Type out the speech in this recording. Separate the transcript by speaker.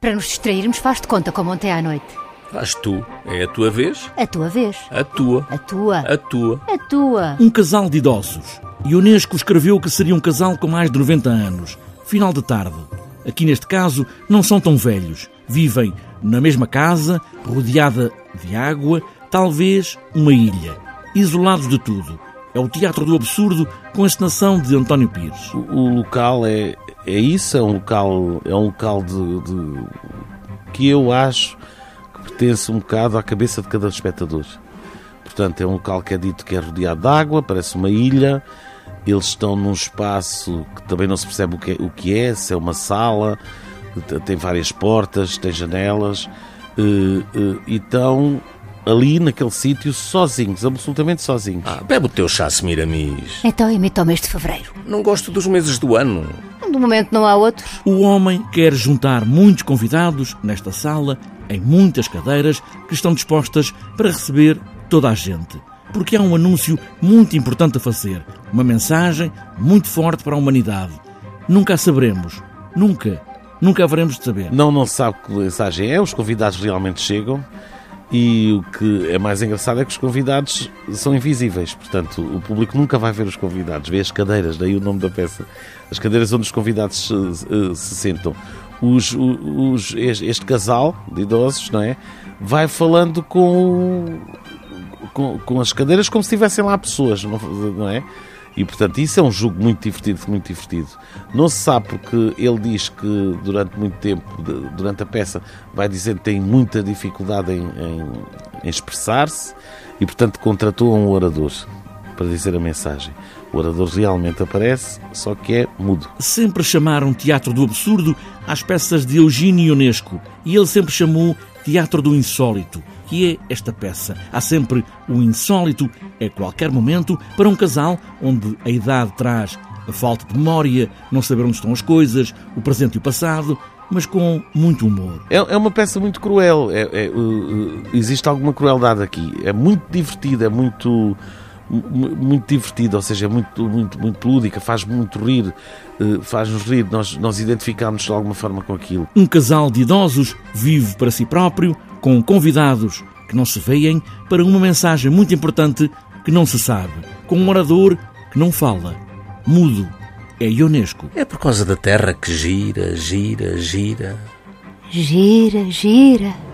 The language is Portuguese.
Speaker 1: Para nos distrairmos, faz de conta como ontem à noite.
Speaker 2: Faz tu. É a tua vez?
Speaker 1: A tua vez.
Speaker 2: A tua.
Speaker 1: A tua.
Speaker 2: A tua.
Speaker 1: A tua.
Speaker 3: Um casal de idosos. Ionesco escreveu que seria um casal com mais de 90 anos. Final de tarde. Aqui neste caso, não são tão velhos. Vivem na mesma casa, rodeada de água, talvez uma ilha. Isolados de tudo. É o Teatro do Absurdo com a encenação de António Pires.
Speaker 4: O, o local é, é isso, é um local, é um local de, de- que eu acho que pertence um bocado à cabeça de cada espectador. Portanto, é um local que é dito que é rodeado de água, parece uma ilha. Eles estão num espaço que também não se percebe o que é, o que é se é uma sala, tem várias portas, tem janelas, eh, eh, e estão ali naquele sítio sozinhos, absolutamente sozinhos.
Speaker 2: Ah, bebe o teu chá, Semiramis.
Speaker 1: Então imita o mês de fevereiro.
Speaker 2: Não gosto dos meses do ano.
Speaker 1: De momento não há outros.
Speaker 3: O homem quer juntar muitos convidados nesta sala, em muitas cadeiras, que estão dispostas para receber toda a gente. Porque há um anúncio muito importante a fazer, uma mensagem muito forte para a humanidade. Nunca a saberemos. Nunca. Nunca haveremos de saber.
Speaker 4: Não, não se sabe que mensagem é, os convidados realmente chegam e o que é mais engraçado é que os convidados são invisíveis, portanto o público nunca vai ver os convidados, vê as cadeiras, daí o nome da peça, as cadeiras onde os convidados se, se- se sentam. Os, os- este casal de idosos, não é? Vai falando com, com, com as cadeiras como se estivessem lá pessoas, não, não é? E portanto isso é um jogo muito divertido, muito divertido. Não se sabe porque ele diz que durante muito tempo, durante a peça, vai dizendo que tem muita dificuldade em, em- em expressar-se e portanto contratou um orador para dizer a mensagem. O orador realmente aparece, só que é mudo.
Speaker 3: Sempre chamaram Teatro do Absurdo às peças de Eugênio Ionesco e ele sempre chamou Teatro do Insólito, que é esta peça. Há sempre o insólito a qualquer momento para um casal onde a idade traz a falta de memória, não saber onde estão as coisas, o presente e o passado, mas com muito humor.
Speaker 4: É, é uma peça muito cruel. É, é, uh, uh, existe alguma crueldade aqui. É muito divertida, é muito, mu- muito divertida, ou seja, é muito, muito, muito lúdica, faz muito rir, uh, faz-nos rir. Nós, nós identificamos de alguma forma com aquilo.
Speaker 3: Um casal de idosos vive para si próprio, com convidados que não se veem, para uma mensagem muito importante que não se sabe, com um orador que não fala, mudo. É Ionesco.
Speaker 2: É por causa da terra que gira, gira, gira.
Speaker 1: Gira, gira.